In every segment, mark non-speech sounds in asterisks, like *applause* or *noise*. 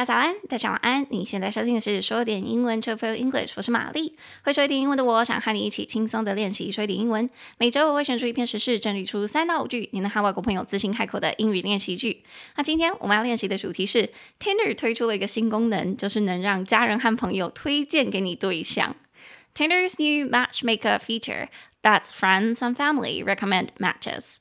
家早安，大家晚安。你现在收听的是说点英文 to feel English，我是玛丽。会说一点英文的我，想和你一起轻松的练习说一点英文。每周我会选出一篇时事，整理出三到五句，你能和外国朋友自信开口的英语练习句。那今天我们要练习的主题是 Tinder 推出了一个新功能，就是能让家人和朋友推荐给你对象。Tinder's new matchmaker feature that's friends and family recommend matches.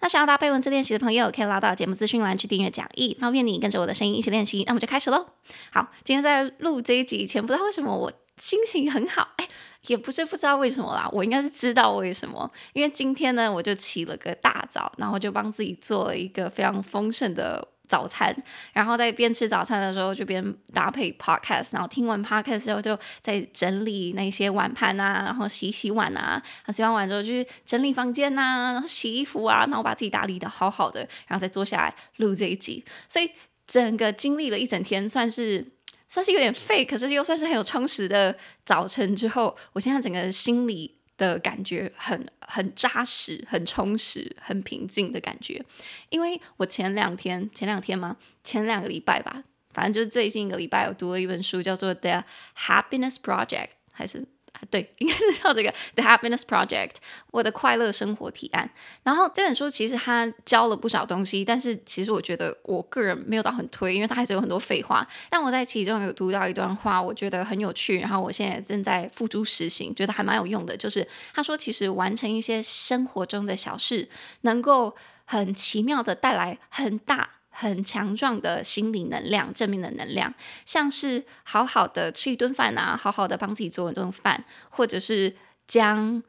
那想要搭配文字练习的朋友，可以拉到节目资讯栏去订阅讲义，方便你跟着我的声音一起练习。那我们就开始喽。好，今天在录这一集以前，不知道为什么我心情很好，哎，也不是不知道为什么啦，我应该是知道为什么，因为今天呢，我就起了个大早，然后就帮自己做了一个非常丰盛的。早餐，然后在边吃早餐的时候就边搭配 podcast，然后听完 podcast 之后就在整理那些碗盘啊，然后洗洗碗啊，洗完碗之后就去整理房间呐、啊，然后洗衣服啊，然后把自己打理的好好的，然后再坐下来录这一集。所以整个经历了一整天，算是算是有点废，可是又算是很有充实的早晨之后，我现在整个心里。的感觉很很扎实、很充实、很平静的感觉，因为我前两天、前两天吗？前两个礼拜吧，反正就是最近一个礼拜，我读了一本书，叫做《The Happiness Project》，还是？对，*laughs* 应该是叫这个《The Happiness Project》，我的快乐生活提案。然后这本书其实它教了不少东西，但是其实我觉得我个人没有到很推，因为它还是有很多废话。但我在其中有读到一段话，我觉得很有趣，然后我现在正在付诸实行，觉得还蛮有用的。就是他说，其实完成一些生活中的小事，能够很奇妙的带来很大。很强壮的心理能量，正面的能量，像是好好的吃一顿饭啊，好好的帮自己做一顿饭，或者是将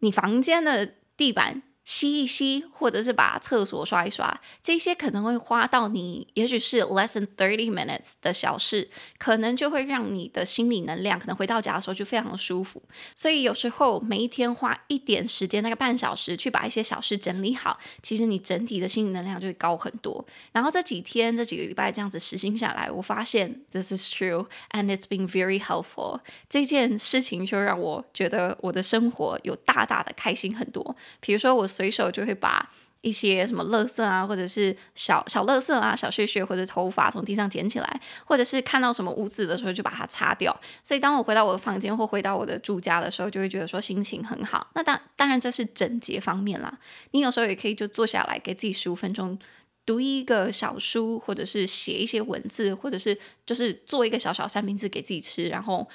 你房间的地板。吸一吸，或者是把厕所刷一刷，这些可能会花到你，也许是 less than thirty minutes 的小事，可能就会让你的心理能量，可能回到家的时候就非常的舒服。所以有时候每一天花一点时间，那个半小时，去把一些小事整理好，其实你整体的心理能量就会高很多。然后这几天、这几个礼拜这样子实行下来，我发现 this is true and it's been very helpful。这件事情就让我觉得我的生活有大大的开心很多。比如说我。随手就会把一些什么垃圾啊，或者是小小垃圾啊、小屑屑或者头发从地上捡起来，或者是看到什么污渍的时候就把它擦掉。所以当我回到我的房间或回到我的住家的时候，就会觉得说心情很好。那当当然这是整洁方面啦。你有时候也可以就坐下来给自己十五分钟读一个小书，或者是写一些文字，或者是就是做一个小小三明治给自己吃，然后。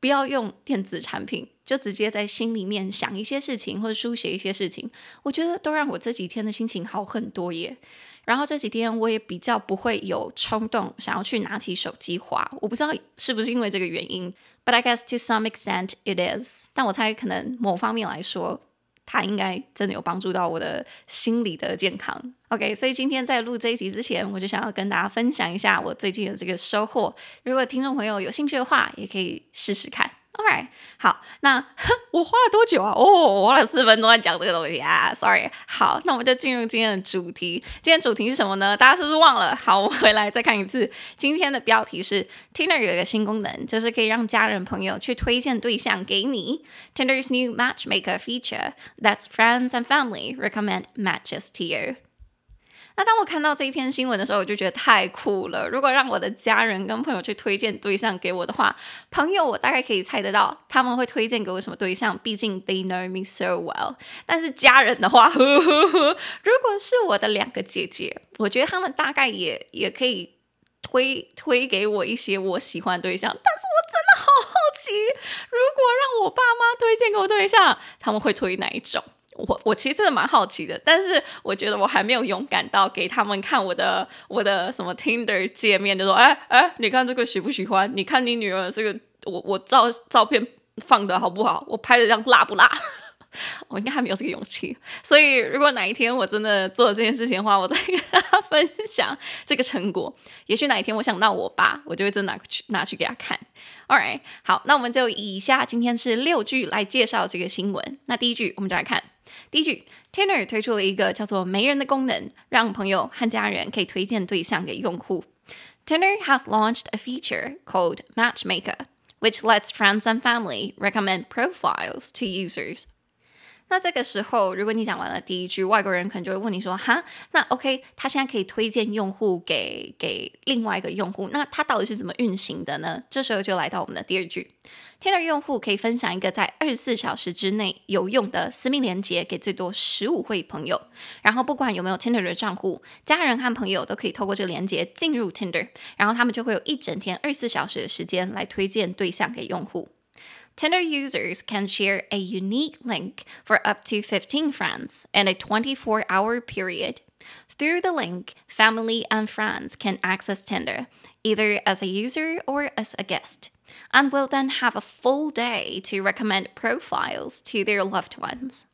不要用电子产品，就直接在心里面想一些事情，或者书写一些事情，我觉得都让我这几天的心情好很多耶。然后这几天我也比较不会有冲动想要去拿起手机划，我不知道是不是因为这个原因，but I guess to some extent it is。但我猜可能某方面来说。它应该真的有帮助到我的心理的健康。OK，所以今天在录这一集之前，我就想要跟大家分享一下我最近的这个收获。如果听众朋友有兴趣的话，也可以试试看。Alright，好，那我花了多久啊？哦，我花了四分钟在讲这个东西啊。Sorry，好，那我们就进入今天的主题。今天主题是什么呢？大家是不是忘了？好，我回来再看一次。今天的标题是 Tinder 有一个新功能，就是可以让家人朋友去推荐对象给你。Tinder's new matchmaker feature lets friends and family recommend matches to you. 那当我看到这一篇新闻的时候，我就觉得太酷了。如果让我的家人跟朋友去推荐对象给我的话，朋友我大概可以猜得到他们会推荐给我什么对象，毕竟 they know me so well。但是家人的话，呵呵呵，如果是我的两个姐姐，我觉得他们大概也也可以推推给我一些我喜欢对象。但是我真的好好奇，如果让我爸妈推荐给我对象，他们会推哪一种？我我其实真的蛮好奇的，但是我觉得我还没有勇敢到给他们看我的我的什么 Tinder 界面，就说哎哎，你看这个喜不喜欢？你看你女儿这个我我照照片放的好不好？我拍的这样辣不辣？*laughs* 我应该还没有这个勇气。所以如果哪一天我真的做了这件事情的话，我再跟大家分享这个成果。也许哪一天我想到我爸，我就会真拿去拿去给他看。All right，好，那我们就以下今天是六句来介绍这个新闻。那第一句我们就来看。第一句，Tinder 推出了一个叫做“媒人”的功能，让朋友和家人可以推荐对象给用户。Tinder has launched a feature called Matchmaker, which lets friends and family recommend profiles to users. 那这个时候，如果你讲完了第一句，外国人可能就会问你说：“哈，那 OK，他现在可以推荐用户给给另外一个用户，那他到底是怎么运行的呢？”这时候就来到我们的第二句：Tinder 用户可以分享一个在二十四小时之内有用的私密连接给最多十五位朋友，然后不管有没有 Tinder 的账户，家人和朋友都可以透过这个连接进入 Tinder，然后他们就会有一整天二十四小时的时间来推荐对象给用户。Tinder users can share a unique link for up to 15 friends in a 24 hour period. Through the link, family and friends can access Tinder, either as a user or as a guest, and will then have a full day to recommend profiles to their loved ones.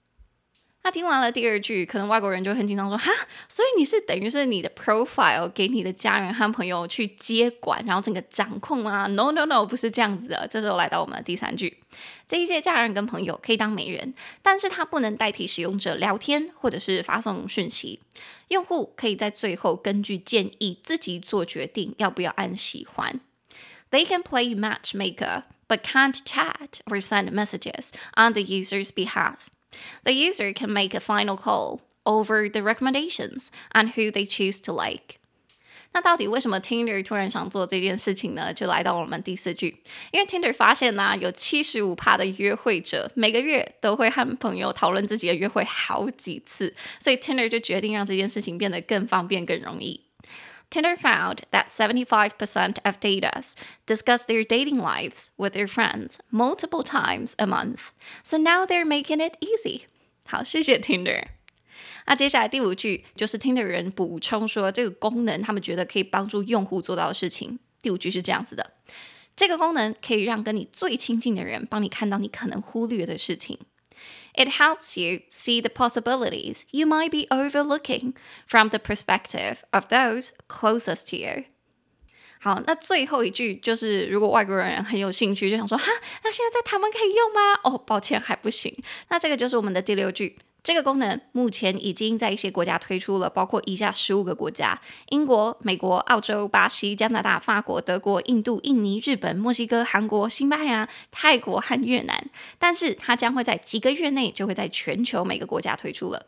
他听完了第二句，可能外国人就很紧张，说：“哈，所以你是等于是你的 profile 给你的家人和朋友去接管，然后整个掌控吗？”No，No，No，no, no, 不是这样子的。这时候来到我们的第三句，这一些家人跟朋友可以当媒人，但是他不能代替使用者聊天或者是发送讯息。用户可以在最后根据建议自己做决定，要不要按喜欢。They can play matchmaker, but can't chat or send messages on the user's behalf. The user can make a final call over the recommendations and who they choose to like. 那到底为什么 Tinder 突然想做这件事情呢？就来到我们第四句，因为 Tinder 发现呢、有七十五趴的约会者每个月都会和朋友讨论自己的约会好几次，所以 Tinder 就决定让这件事情变得更方便、更容易。Tinder found that 75% of daters discuss their dating lives with their friends multiple times a month. So now they're making it easy. 好，谢谢 Tinder。那接下来第五句就是 Tinder 人补充说，这个功能他们觉得可以帮助用户做到的事情。第五句是这样子的：这个功能可以让跟你最亲近的人帮你看到你可能忽略的事情。 It helps you see the possibilities you might be overlooking from the perspective of those closest to you. 好，那最后一句就是，如果外国人很有兴趣，就想说，哈，那现在在台湾可以用吗？哦，抱歉，还不行。那这个就是我们的第六句。 这个功能目前已经在一些国家推出了，包括以下十五个国家：英国、美国、澳洲、巴西、加拿大、法国、德国、印度、印尼、日本、墨西哥、韩国、西班牙、泰国和越南。但是它将会在几个月内就会在全球每个国家推出了。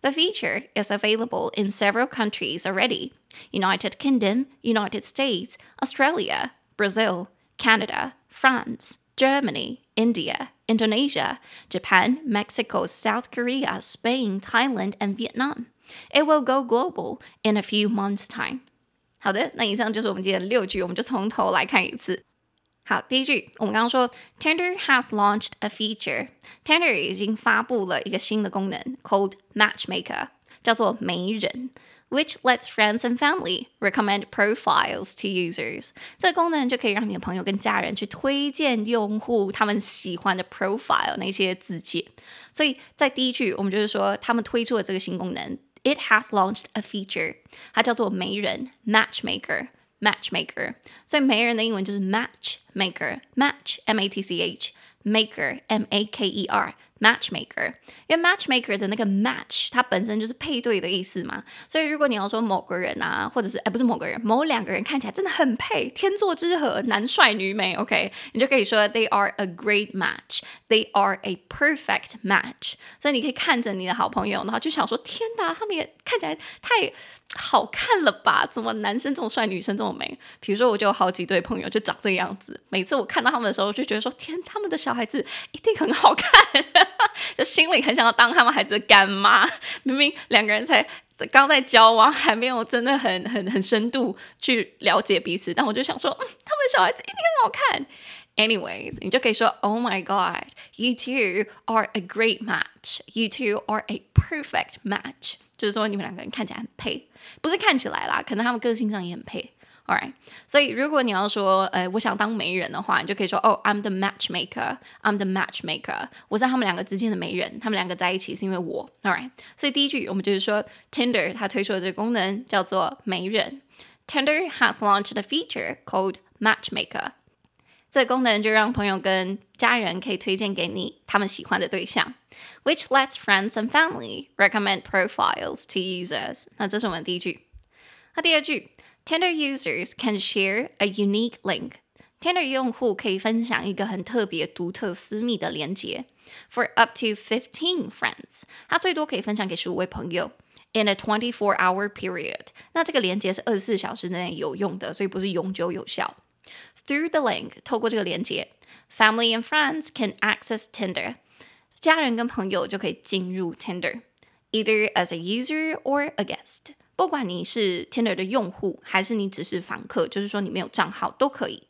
The feature is available in several countries already: United Kingdom, United States, Australia, Brazil, Canada, France, Germany, India. Indonesia, Japan, Mexico, South Korea, Spain, Thailand, and Vietnam. It will go global in a few months' time. 好的，那以上就是我们今天的六句，我们就从头来看一次。好，第一句，我们刚刚说，Tinder has launched a feature。Tinder 已经发布了一个新的功能，called Matchmaker，叫做媒人。 which lets friends and family recommend profiles to users。这个功能就可以让你的朋友跟家人去推荐用户他们喜欢的 profile 那些自介。所以在第一句，我们就是说他们推出了这个新功能，It has launched a feature，它叫做媒人 matchmaker matchmaker。所以媒人的英文就是 matchmaker，match m a t c h，maker m a k e r。 Matchmaker，因为 matchmaker 的那个 match，它本身就是配对的意思嘛，所以如果你要说某个人啊，或者是哎不是某个人，某两个人看起来真的很配，天作之合，男帅女美，OK，你就可以说 they are a great match，they are a perfect match。所以你可以看着你的好朋友，然后就想说，天哪，他们也看起来太好看了吧？怎么男生这么帅，女生这么美？比如说，我就有好几对朋友就长这个样子，每次我看到他们的时候，就觉得说，天，他们的小孩子一定很好看。*laughs* 就心里很想要当他们孩子的干妈，明明两个人才刚在交往，还没有真的很很很深度去了解彼此，但我就想说，嗯，他们的小孩子一定很好看。Anyways，你就可以说，Oh my God，you two are a great match，you two are a perfect match，就是说你们两个人看起来很配，不是看起来啦，可能他们个性上也很配。Alright，所以如果你要说，呃，我想当媒人的话，你就可以说，哦，I'm the matchmaker，I'm the matchmaker，我是他们两个之间的媒人，他们两个在一起是因为我。Alright，所以第一句我们就是说，Tinder 它推出的这个功能叫做媒人。Tinder has launched a feature called Matchmaker。这个功能就让朋友跟家人可以推荐给你他们喜欢的对象，which lets friends and family recommend profiles to users。那这是我们第一句。那第二句。 Tinder users can share a unique link. Tinder 用户可以分享一个很特别、独特、私密的连接 For up to fifteen friends，他最多可以分享给十五位朋友。In a twenty-four hour period，那这个连接是二十四小时内有用的，所以不是永久有效。Through the link，透过这个连接，family and friends can access Tinder，家人跟朋友就可以进入 Tinder，either as a user or a guest。 不管你是 Tinder 的用户，还是你只是访客，就是说你没有账号都可以。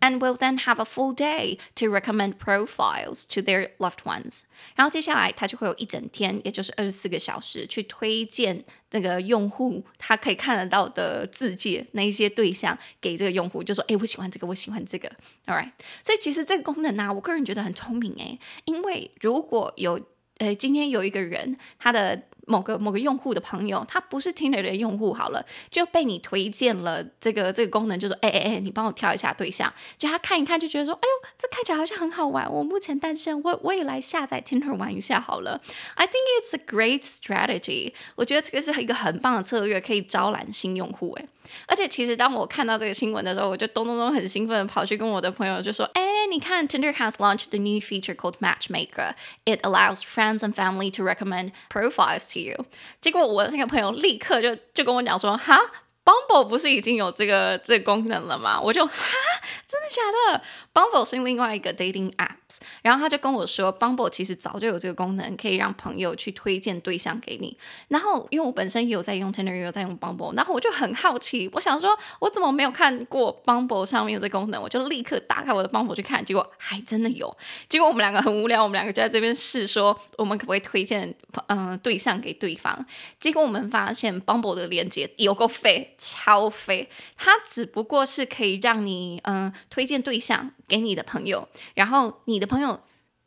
And will then have a full day to recommend profiles to their loved ones。然后接下来他就会有一整天，也就是二十四个小时，去推荐那个用户他可以看得到的自介那一些对象给这个用户，就说：“哎，我喜欢这个，我喜欢这个。” All right。所以其实这个功能呢、我个人觉得很聪明诶，因为如果有呃今天有一个人他的。某个某个用户的朋友，他不是 Tinder 的用户，好了，就被你推荐了这个这个功能，就说，哎哎哎，你帮我挑一下对象，就他看一看，就觉得说，哎呦，这看起来好像很好玩，我目前单身，我我也来下载 Tinder 玩一下好了。I think it's a great strategy，我觉得这个是一个很棒的策略，可以招揽新用户，哎。而且其实当我看到这个新闻的时候，我就咚咚咚很兴奋的跑去跟我的朋友就说：“哎，你看，Tinder has launched a new feature called Matchmaker. It allows friends and family to recommend profiles to you.” 结果我那个朋友立刻就就跟我讲说：“哈。” Bumble 不是已经有这个这个功能了吗？我就哈，真的假的？Bumble 是另外一个 dating app 然后他就跟我说，Bumble 其实早就有这个功能，可以让朋友去推荐对象给你。然后因为我本身也有在用 Tinder，也有在用 Bumble，然后我就很好奇，我想说，我怎么没有看过 Bumble 上面的功能？我就立刻打开我的 Bumble 去看，结果还真的有。结果我们两个很无聊，我们两个就在这边试说，我们可不可以推荐嗯、对象给对方？结果我们发现 Bumble 的链接有够废。超飞，它只不过是可以让你嗯、推荐对象给你的朋友，然后你的朋友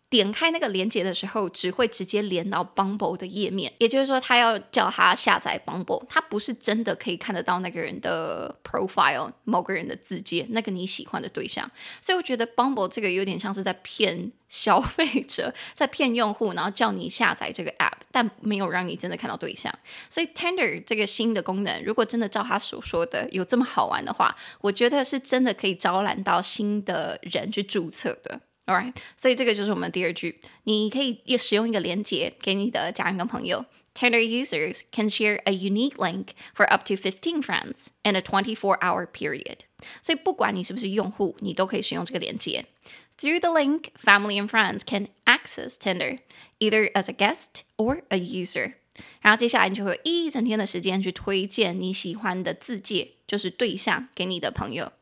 点开那个链接的时候，只会直接连到 Bumble 的页面。也就是说，他要叫他下载 Bumble，他不是真的可以看得到那个人的 profile，某个人的自介，那个你喜欢的对象。所以我觉得 Bumble 这个有点像是在骗消费者，在骗用户，然后叫你下载这个 app，但没有让你真的看到对象。所以 Tinder 这个新的功能，如果真的照他所说的有这么好玩的话，我觉得是真的可以招揽到新的人去注册的。All right，所以这个就是我们第二句，你可以也使用一个连接给你的家人跟朋友。Tinder users can share a unique link for up to fifteen friends in a twenty-four hour period。所以不管你是不是用户，你都可以使用这个连接。Through the link, family and friends can access Tinder either as a guest or a user。然后接下来你就会有一整天的时间去推荐你喜欢的自介，就是对象给你的朋友。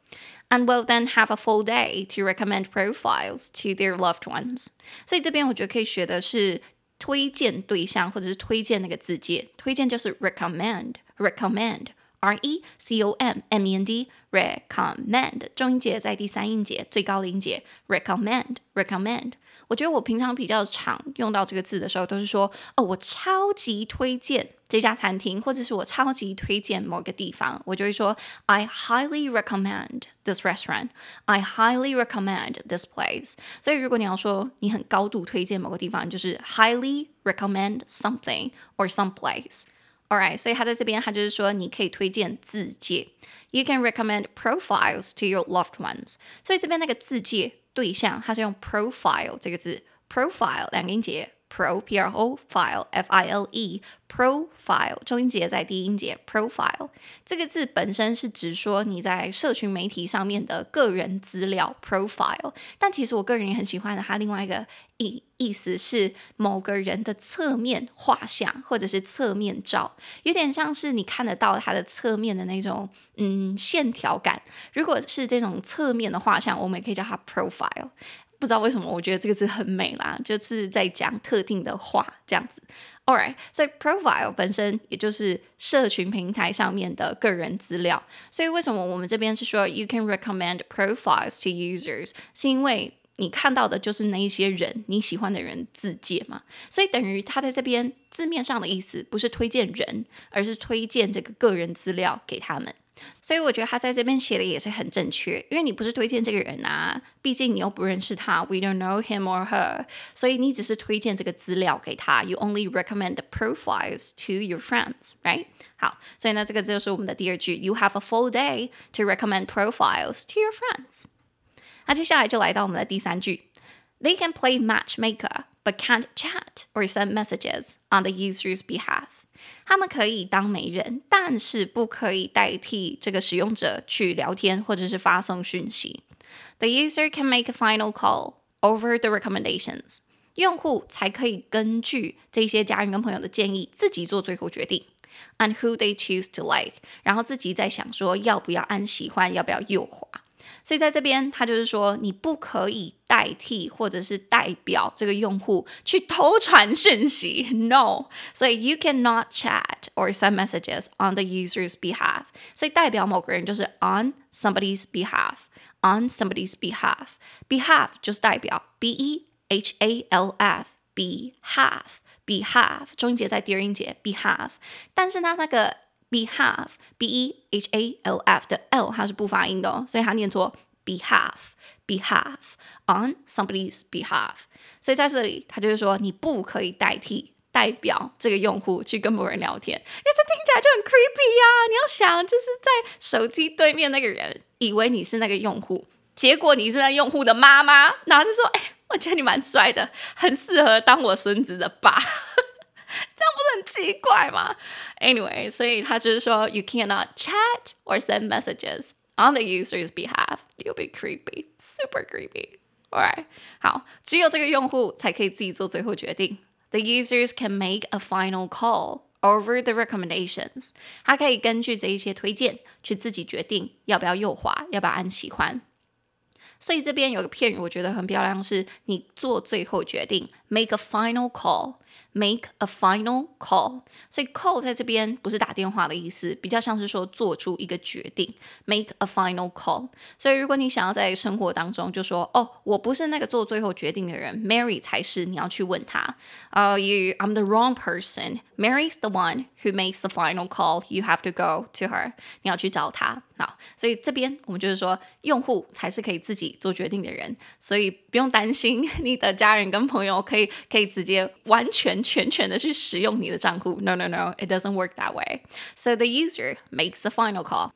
And will then have a full day to recommend profiles to their loved ones。所以这边我觉得可以学的是推荐对象，或者是推荐那个自介。推荐就是 recommend，recommend，r e c o m m e n d，recommend，重音节在第三音节最高的音节，recommend，recommend。我觉得我平常比较常用到这个字的时候，都是说哦，我超级推荐这家餐厅，或者是我超级推荐某个地方，我就会说 I highly recommend this restaurant. I highly recommend this place. 所以如果你要说你很高度推荐某个地方，就是 highly recommend something or some place. All right，所以他在这边，他就是说你可以推荐自介。You can recommend profiles to your loved ones. 所以这边那个自介。对象，他是用 profile 这个字，profile 两个音节，pro p r o file f i l e profile 中音节在第一音节，profile 这个字本身是指说你在社群媒体上面的个人资料 profile，但其实我个人也很喜欢的，它另外一个意意思是某个人的侧面画像或者是侧面照，有点像是你看得到它的侧面的那种嗯线条感。如果是这种侧面的画像，我们也可以叫它 profile。不知道为什么，我觉得这个字很美啦，就是在讲特定的话这样子。All right，所以 profile 本身也就是社群平台上面的个人资料。所以为什么我们这边是说 you can recommend profiles to users，是因为你看到的就是那一些人你喜欢的人自介嘛。所以等于他在这边字面上的意思不是推荐人，而是推荐这个个人资料给他们。所以我觉得他在这边写的也是很正确，因为你不是推荐这个人啊，毕竟你又不认识他，we don't know him or her，所以你只是推荐这个资料给他，you only recommend the profiles to your friends，right？好，所以呢，这个就是我们的第二句，you have a full day to recommend profiles to your friends。那接下来就来到我们的第三句，they can play matchmaker but can't chat or send messages on the user's behalf。 他们可以当媒人，但是不可以代替这个使用者去聊天或者是发送讯息。The user can make a final call over the recommendations。用户才可以根据这些家人跟朋友的建议，自己做最后决定。And who they choose to like，然后自己在想说要不要按喜欢，要不要右滑。所以在这边，他就是说你不可以代替或者是代表这个用户去偷传讯息，no。所以 you cannot chat or send messages on the user's behalf。所以代表某个人就是 on somebody's behalf，on somebody's behalf。behalf 就是代表，b e h a l f，behalf。behalf 中音节在第二音节 behalf，但是它那个 behalf b e h a l f 的 l 它是不发音的哦，所以它念作 behalf behalf on somebody's behalf。所以在这里，它就是说你不可以代替代表这个用户去跟某人聊天，因为这听起来就很 creepy 啊！你要想，就是在手机对面那个人以为你是那个用户，结果你是那用户的妈妈，然后就说哎。我觉得你蛮帅的，很适合当我孙子的爸，*laughs* 这样不是很奇怪吗？Anyway，所以他就是说，you cannot chat or send messages on the user's behalf. You'll be creepy, super creepy. Alright，好，只有这个用户才可以自己做最后决定。The users can make a final call over the recommendations. 他可以根据这一些推荐去自己决定要不要右滑，要不要按喜欢。所以这边有个片语，我觉得很漂亮，是你做最后决定，make a final Make a final call。所以 call 在这边不是打电话的意思，比较像是说做出一个决定，make a final call。所以如果你想要在生活当中就说，哦，我不是那个做最后决定的人，Mary 才是，你要去问他，呃、uh,，you，I'm the wrong person。Mary's the one who makes the final call. You have to go to her. 你要去找她。好，所以这边我们就是说，用户才是可以自己做决定的人，所以不用担心你的家人跟朋友可以可以直接完全 全全的去使用你的账户。No, no, no, it doesn't work that way. So the user makes the final call.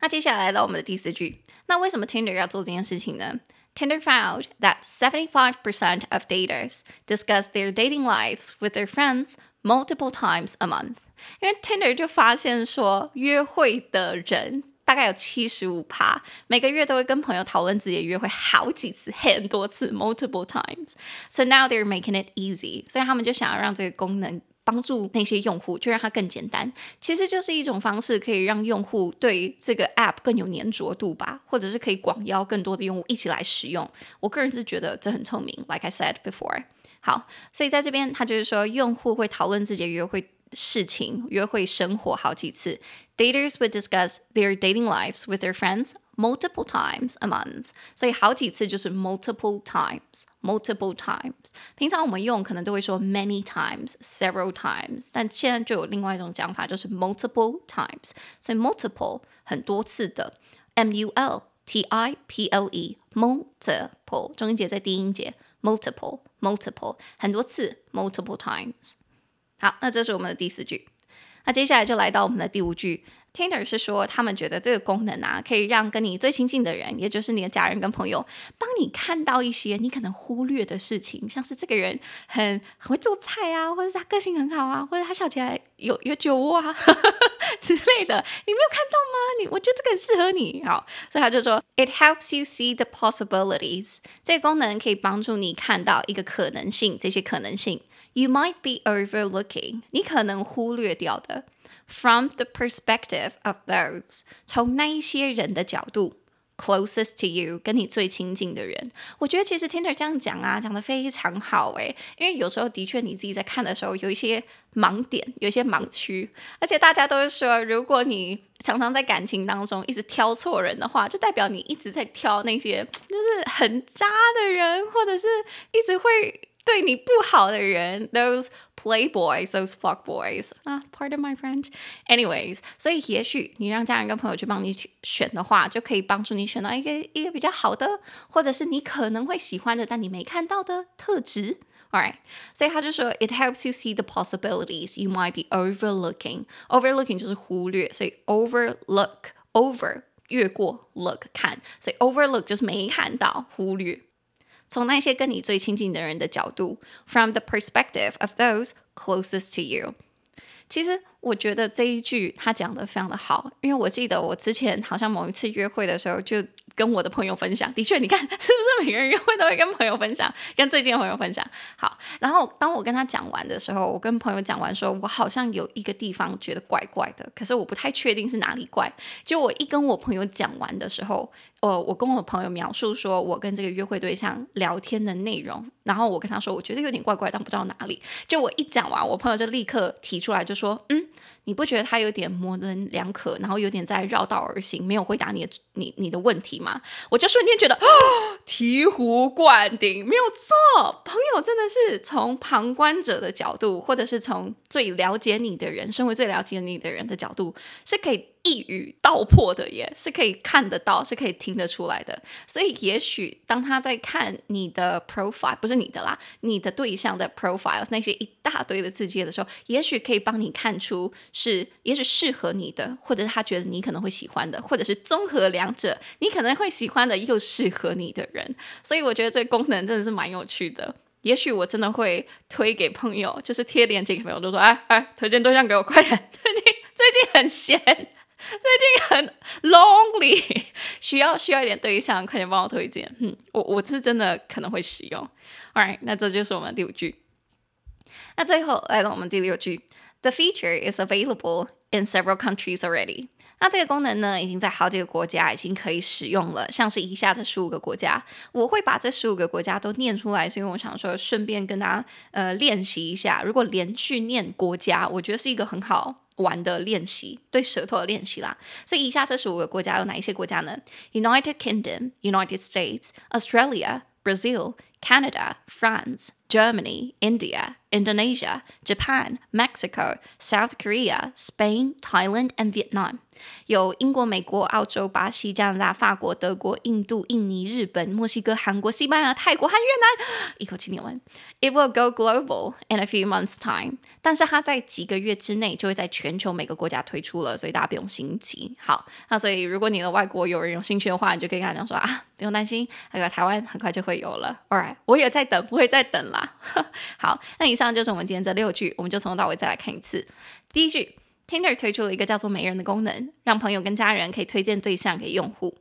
那接下来来到我们的第四句，那为什么 Tinder 要做这件事情呢？Tinder found that 75% of daters discuss their dating lives with their friends multiple times a month，因为 Tinder 就发现说，约会的人 大概有七十五趴，每个月都会跟朋友讨论自己的约会好几次，*laughs* 很多次，multiple times。So now they're making it easy，所以他们就想要让这个功能帮助那些用户，就让它更简单。其实就是一种方式，可以让用户对这个 app 更有粘着度吧，或者是可以广邀更多的用户一起来使用。我个人是觉得这很聪明，like I said before。好，所以在这边，他就是说，用户会讨论自己的约会事情、约会生活好几次。Daters would discuss their dating lives with their friends multiple times a month。所以好几次就是 multiple times，multiple times。平常我们用可能都会说 many times，several times，但现在就有另外一种讲法，就是 multiple times。所以 multiple 很多次的，m u l t i p l e，multiple，中音节在低音节。multiple multiple 很多次 multiple times。 好，那这是我们的第四句。那接下来就来到我们的第五句。Tinder 是说，他们觉得这个功能啊，可以让跟你最亲近的人，也就是你的家人跟朋友，帮你看到一些你可能忽略的事情，像是这个人很很会做菜啊，或者他个性很好啊，或者他笑起来有有酒窝啊呵呵 *laughs* 之类的，你没有看到吗？你我觉得这个很适合你。好，所以他就说，It helps you see the possibilities。这个功能可以帮助你看到一个可能性，这些可能性，You might be overlooking，你可能忽略掉的。From the perspective of those，从那一些人的角度，closest to you，跟你最亲近的人，我觉得其实 Tinder 这样讲啊，讲得非常好诶，因为有时候的确你自己在看的时候有一些盲点，有一些盲区，而且大家都是说，如果你常常在感情当中一直挑错人的话，就代表你一直在挑那些就是很渣的人，或者是一直会。对你不好的人，those playboys, those fuck boys 啊，uh，pardon my French. Anyways，所以也许你让家人跟朋友去帮你选的话，就可以帮助你选到一个一个比较好的，或者是你可能会喜欢的，但你没看到的特质。Alright，所以他就说，it helps you see the possibilities you might be overlooking. Overlooking 就是忽略，所以 overlook over 越过 look 看，所以 overlook 就是没看到，忽略。 从那些跟你最亲近的人的角度，from the perspective of those closest to you。其实我觉得这一句他讲得非常的好，因为我记得我之前好像某一次约会的时候就。跟我的朋友分享，的确，你看是不是每个人约会都会跟朋友分享，跟最近的朋友分享。好，然后当我跟他讲完的时候，我跟朋友讲完说，我好像有一个地方觉得怪怪的，可是我不太确定是哪里怪。就我一跟我朋友讲完的时候，呃，我跟我朋友描述说我跟这个约会对象聊天的内容，然后我跟他说，我觉得有点怪怪，但不知道哪里。就我一讲完，我朋友就立刻提出来，就说，嗯。你不觉得他有点模棱两可，然后有点在绕道而行，没有回答你的你你的问题吗？我就瞬间觉得，哦，*gasps* 醍醐灌顶，没有错，朋友真的是从旁观者的角度，或者是从最了解你的人，身为最了解你的人的角度，是可以。一语道破的耶，是可以看得到，是可以听得出来的。所以，也许当他在看你的 profile，不是你的啦，你的对象的 profiles 那些一大堆的字节的时候，也许可以帮你看出是，也许适合你的，或者是他觉得你可能会喜欢的，或者是综合两者，你可能会喜欢的又适合你的人。所以，我觉得这个功能真的是蛮有趣的。也许我真的会推给朋友，就是贴链接给朋友，就说：“哎哎，推荐对象给我，快点！最近最近很闲。”最近很 lonely，需要需要一点对象，快点帮我推荐。嗯，我我是真的可能会使用。Alright，那这就是我们第五句。那最后来到我们第六句，The feature is available in several countries already。那这个功能呢，已经在好几个国家已经可以使用了，像是以下这十五个国家。我会把这十五个国家都念出来，是因为我想说，顺便跟大家呃练习一下。如果连续念国家，我觉得是一个很好。玩的练习，对舌头的练习啦。所以以下这十五个国家有哪一些国家呢？United Kingdom, United States, Australia, Brazil, Canada, France, Germany, India, Indonesia, Japan, Mexico, South Korea, Spain, Thailand, and Vietnam. 有英国、美国、澳洲、巴西、加拿大、法国、德国、印度、印尼、日本、墨西哥、韩国、西班牙、泰国和越南。一口气念完。It will go global in a few months' time。但是它在几个月之内就会在全球每个国家推出了，所以大家不用心急。好，那所以如果你的外国友人有兴趣的话，你就可以跟他讲说啊，不用担心，那个台湾很快就会有了。All right， 我也在等，不会再等啦。好，那以上就是我们今天这六句，我们就从头到尾再来看一次。第一句。Tinder 推出了一个叫做“媒人”的功能，让朋友跟家人可以推荐对象给用户。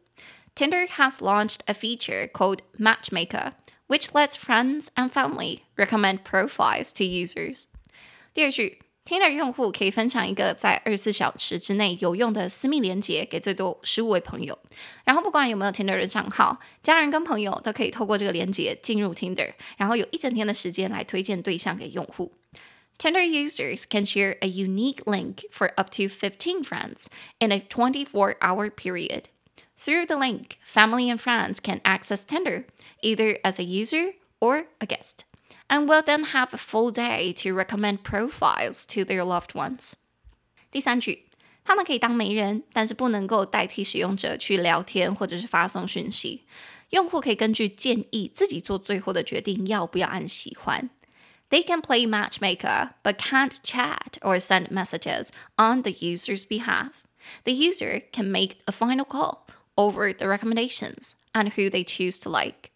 Tinder has launched a feature called Matchmaker, which lets friends and family recommend profiles to users. 第二句 ，Tinder 用户可以分享一个在二十四小时之内有用的私密连结给最多十五位朋友。然后不管有没有 Tinder 的账号，家人跟朋友都可以透过这个连结进入 Tinder，然后有一整天的时间来推荐对象给用户。Tinder users can share a unique link for up to 15 friends in a 24 hour period. Through the link, family and friends can access Tinder either as a user or a guest, and will then have a full day to recommend profiles to their loved ones. 第三句，他们可以当媒人，但是不能够代替使用者去聊天或者是发送讯息。用户可以根据建议自己做最后的决定，要不要按喜欢。They can play matchmaker, but can't chat or send messages on the user's behalf. The user can make a final call over the recommendations and who they choose to like.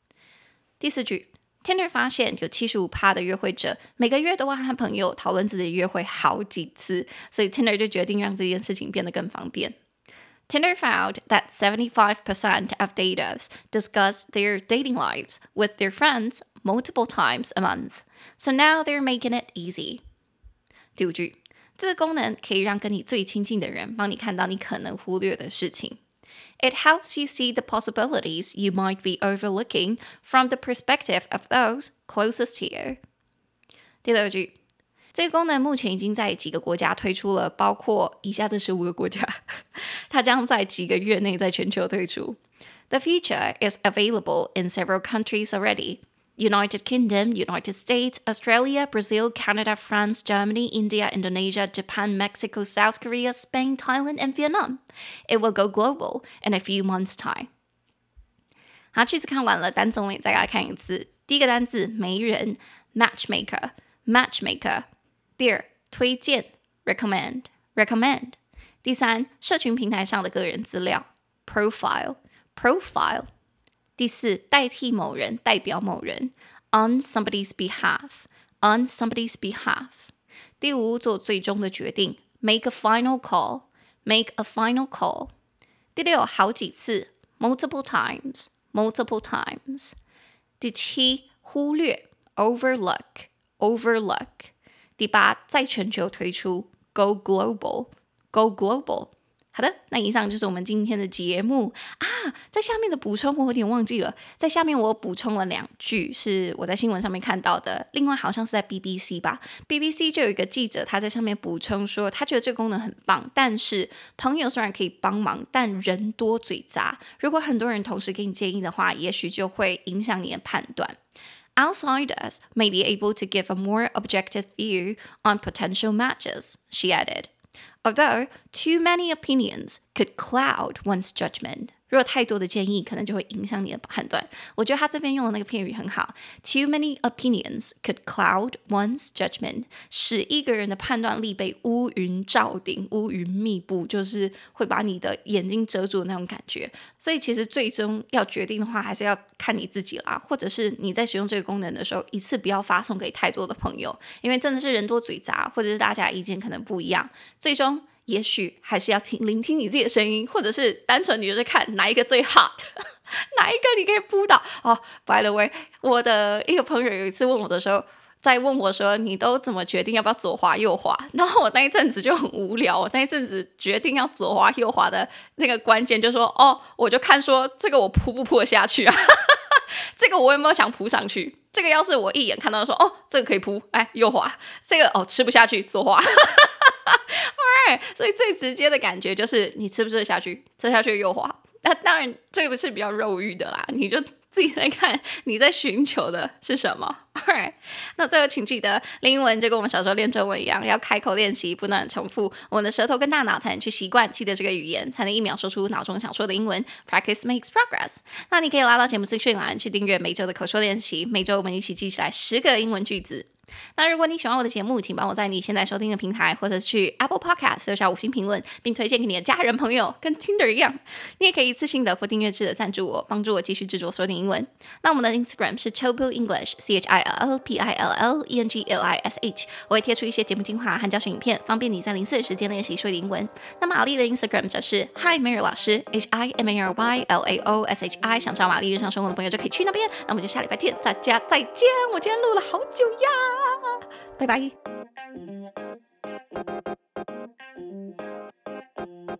第四句 ，Tinder 发现有七十五趴的约会者每个月都会和朋友讨论自己的约会好几次，所以 Tinder 就决定让这件事情变得更方便。Tinder found that 75% of daters discuss their dating lives with their friends multiple times a month. So now they're making it easy. 第五句，这个功能可以让跟你最亲近的人帮你看到你可能忽略的事情。 It helps you see the possibilities you might be overlooking from the perspective of those closest to you. 第六句，这个功能目前已经在几个国家推出了，包括以下这十五个国家，它将在几个月内在全球推出。The feature is available in several countries already. United Kingdom, United States, Australia, Brazil, Canada, France, Germany, India, Indonesia, Japan, Mexico, South Korea, Spain, Thailand, and Vietnam. It will go global in a few months' time. 好，句子看完了，单词我们也再来看一次。第一个单词媒人 matchmaker，matchmaker。第二推荐 recommend，recommend。第三社群平台上的个人资料 profile，profile。 第四，代替某人，代表某人，on somebody's behalf，on somebody's behalf。第五，做最终的决定，make a final call，make a final call。第六，好几次，multiple times，multiple times。第七，忽略，overlook，overlook。第八，在全球推出，go global，go global。 好的，那以上就是我们今天的节目啊。在下面的补充我有点忘记了，在下面我补充了两句是我在新闻上面看到的，另外好像是在 BBC 吧，BBC 就有一个记者他在上面补充说，他觉得这个功能很棒，但是朋友虽然可以帮忙，但人多嘴杂，如果很多人同时给你建议的话，也许就会影响你的判断。Outsiders may be able to give a more objective view on potential matches, she added. Although too many opinions could cloud one's judgment. 如果太多的建议，可能就会影响你的判断。我觉得他这边用的那个片语很好，Too many opinions could cloud one's judgment，使一个人的判断力被乌云罩顶，乌云密布，就是会把你的眼睛遮住的那种感觉。所以其实最终要决定的话，还是要看你自己啦，或者是你在使用这个功能的时候，一次不要发送给太多的朋友，因为真的是人多嘴杂，或者是大家意见可能不一样，最终。也许还是要听聆听你自己的声音，或者是单纯你就是看哪一个最 hot，*laughs* 哪一个你可以扑倒。哦、，by the way，我的一个朋友有一次问我的时候，在问我说：“你都怎么决定要不要左滑右滑？”然后我那一阵子就很无聊，我那一阵子决定要左滑右滑的那个关键就是说：“哦，我就看说这个我扑不扑得下去啊？这个我有没有想扑上去？这个要是我一眼看到说哦，这个可以扑，哎，又滑，这个哦吃不下去，左滑。*laughs* ” Alright，所以最直接的感觉就是你吃不吃得下去，吃下去又滑。那当然这个是比较肉欲的啦，你就自己在看你在寻求的是什么。*laughs* Alright，那最后请记得练英文就跟我们小时候练中文一样，要开口练习，不断重复，我们的舌头跟大脑才能去习惯记得这个语言，才能一秒说出脑中想说的英文。Practice makes progress。那你可以拉到节目资讯栏去订阅每周的口说练习，每周我们一起记起来十个英文句子。那如果你喜欢我的节目，请帮我在你现在收听的平台，或者去 Apple Podcast 留下五星评论，并推荐给你的家人朋友，跟 Tinder 一样。你也可以一次性的或订阅制的赞助我，帮助我继续制作说点英文。那我们的 Instagram 是 Chill English，C H I L L P I L L E N G L I S H。我会贴出一些节目精华和教学影片，方便你在零碎的时间练习说点英文。那玛丽的 Instagram 则是 Hi Mary 老师，H I M A R Y L A O S H I。想知道玛丽日常生活的朋友就可以去那边。那我们就下礼拜见，大家再见。我今天录了好久呀。Bye bye.